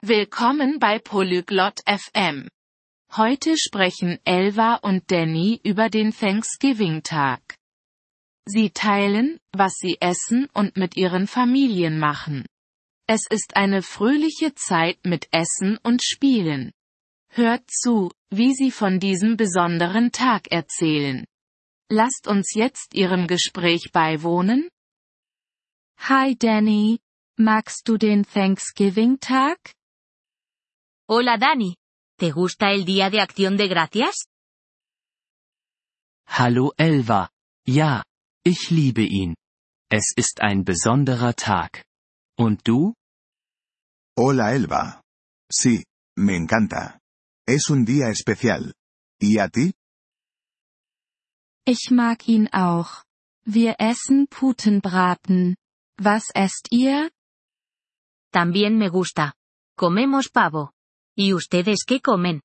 Willkommen bei Polyglot FM. Heute sprechen Elva und Danny über den Thanksgiving-Tag. Sie teilen, was sie essen und mit ihren Familien machen. Es ist eine fröhliche Zeit mit Essen und Spielen. Hört zu, wie sie von diesem besonderen Tag erzählen. Lasst uns jetzt ihrem Gespräch beiwohnen. Hi Danny, magst du den Thanksgiving-Tag? Hola Dani. ¿Te gusta el Día de Acción de Gracias? Hallo Elva. Ja, ich liebe ihn. Es ist ein besonderer Tag. Und du? Hola Elba. Sí, me encanta. Es un día especial. ¿Y a ti? Ich mag ihn auch. Wir essen Putenbraten. Was esst ihr? También me gusta. Comemos pavo. ¿Y ustedes qué comen?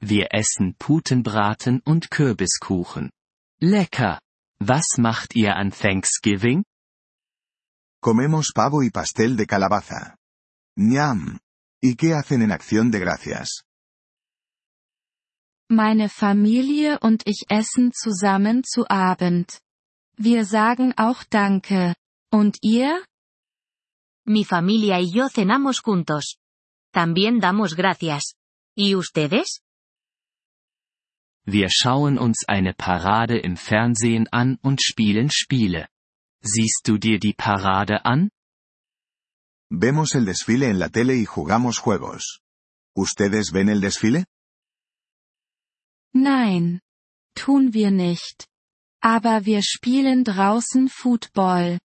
Wir essen Putenbraten und Kürbiskuchen. Lecker. Was macht ihr an Thanksgiving? Comemos pavo y pastel de calabaza. ¡Ñam! ¿Y qué hacen en acción de gracias? Meine Familie und ich essen zusammen zu Abend. Wir sagen auch Danke. Und ihr? Mi familia y yo cenamos juntos. También damos gracias. ¿Y ustedes? Wir schauen uns eine Parade im Fernsehen an und spielen Spiele. Siehst du dir die Parade an? Vemos el desfile en la tele y jugamos juegos. ¿Ustedes ven el desfile? Nein. Tun wir nicht. Aber wir spielen draußen Football.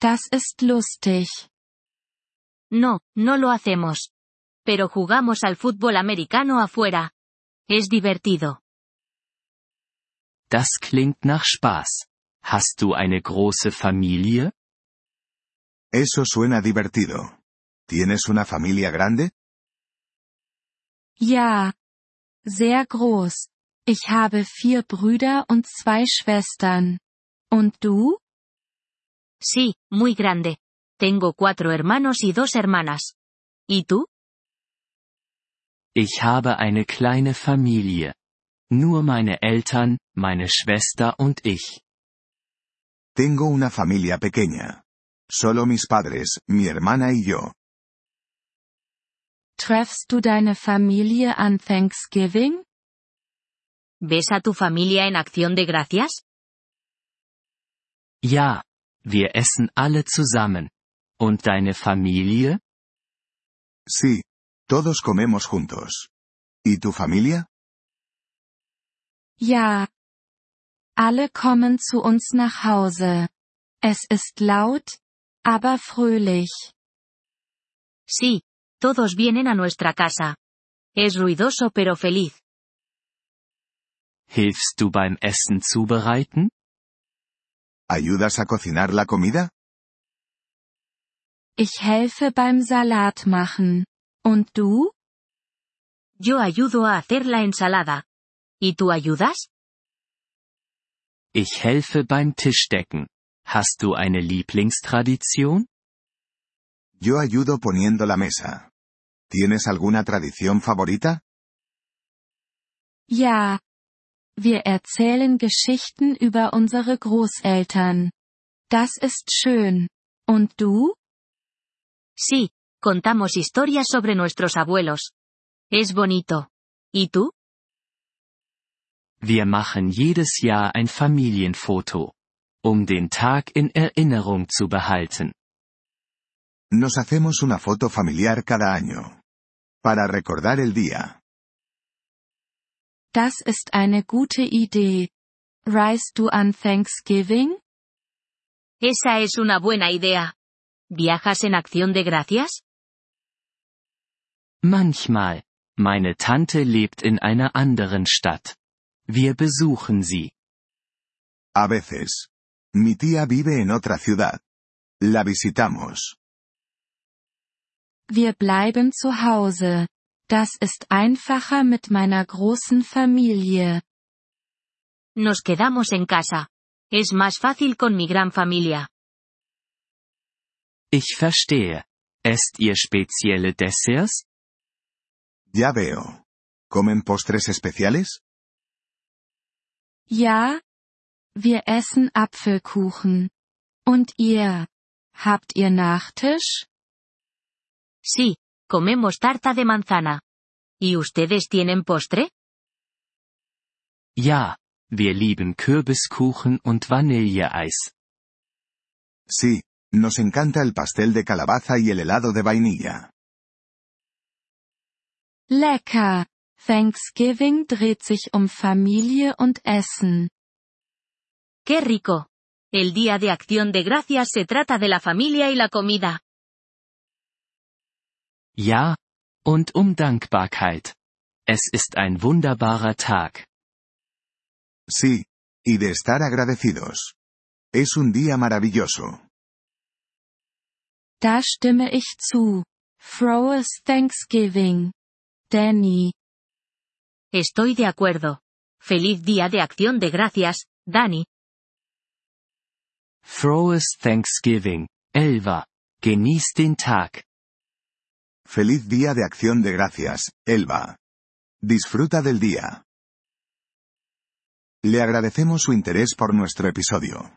Das ist lustig. No, no lo hacemos. Pero jugamos al fútbol americano afuera. Es divertido. Das klingt nach Spaß. Hast du eine große Familie? Eso suena divertido. ¿Tienes una familia grande? Ja. Sehr groß. Ich habe vier Brüder und zwei Schwestern. Und du? Sí, muy grande. Tengo cuatro hermanos y dos hermanas. ¿Y tú? Ich habe eine kleine Familie. Nur meine Eltern, meine Schwester und ich. Tengo una familia pequeña. Solo mis padres, mi hermana y yo. Treffst du deine Familie an Thanksgiving? ¿Ves a tu familia en acción de gracias? Ja. Wir essen alle zusammen. Und deine Familie? Sí. Todos comemos juntos. ¿Y tu familia? Ja. Alle kommen zu uns nach Hause. Es ist laut, aber fröhlich. Sí. Todos vienen a nuestra casa. Es ruidoso pero feliz. Hilfst du beim Essen zubereiten? ¿Ayudas a cocinar la comida? Ich helfe beim Salat machen. Und du? Yo ayudo a hacer la ensalada. ¿Y tú ayudas? Ich helfe beim Tischdecken. Hast du eine Lieblingstradition? Yo ayudo poniendo la mesa. ¿Tienes alguna tradición favorita? Ja. Wir erzählen Geschichten über unsere Großeltern. Das ist schön. Und du? Sí, contamos historias sobre nuestros abuelos. Es bonito. ¿Y tú? Wir machen jedes Jahr ein Familienfoto. Um den Tag in Erinnerung zu behalten. Nos hacemos una foto familiar cada año. Para recordar el día. Das ist eine gute Idee. Reist du an Thanksgiving? Esa es una buena idea. ¿Viajas en acción de gracias? Manchmal. Meine Tante lebt in einer anderen Stadt. Wir besuchen sie. A veces. Mi tía vive en otra ciudad. La visitamos. Wir bleiben zu Hause. Das ist einfacher mit meiner großen Familie. Nos quedamos en casa. Es más fácil con mi gran familia. Ich verstehe. Esst ihr spezielle Desserts? Ya veo. ¿Comen postres especiales? Ja. Wir essen Apfelkuchen. Und ihr? Habt ihr Nachtisch? Sí, comemos tarta de manzana. ¿Y ustedes tienen postre? Ja, wir lieben Kürbiskuchen und Vanilleeis. Sí, nos encanta el pastel de calabaza y el helado de vainilla. Lecker. Thanksgiving dreht sich um Familie und Essen. ¡Qué rico! El Día de Acción de Gracias se trata de la familia y la comida. Ja, und um Dankbarkeit. Es ist ein wunderbarer Tag. Sí, y de estar agradecidos. Es un día maravilloso. Da stimme ich zu. Frohes Thanksgiving. Danny. Estoy de acuerdo. Feliz Día de Acción de Gracias, Dani. Frohes Thanksgiving, Elva. Genieß den Tag. Feliz día de acción de gracias, Elba. Disfruta del día. Le agradecemos su interés por nuestro episodio.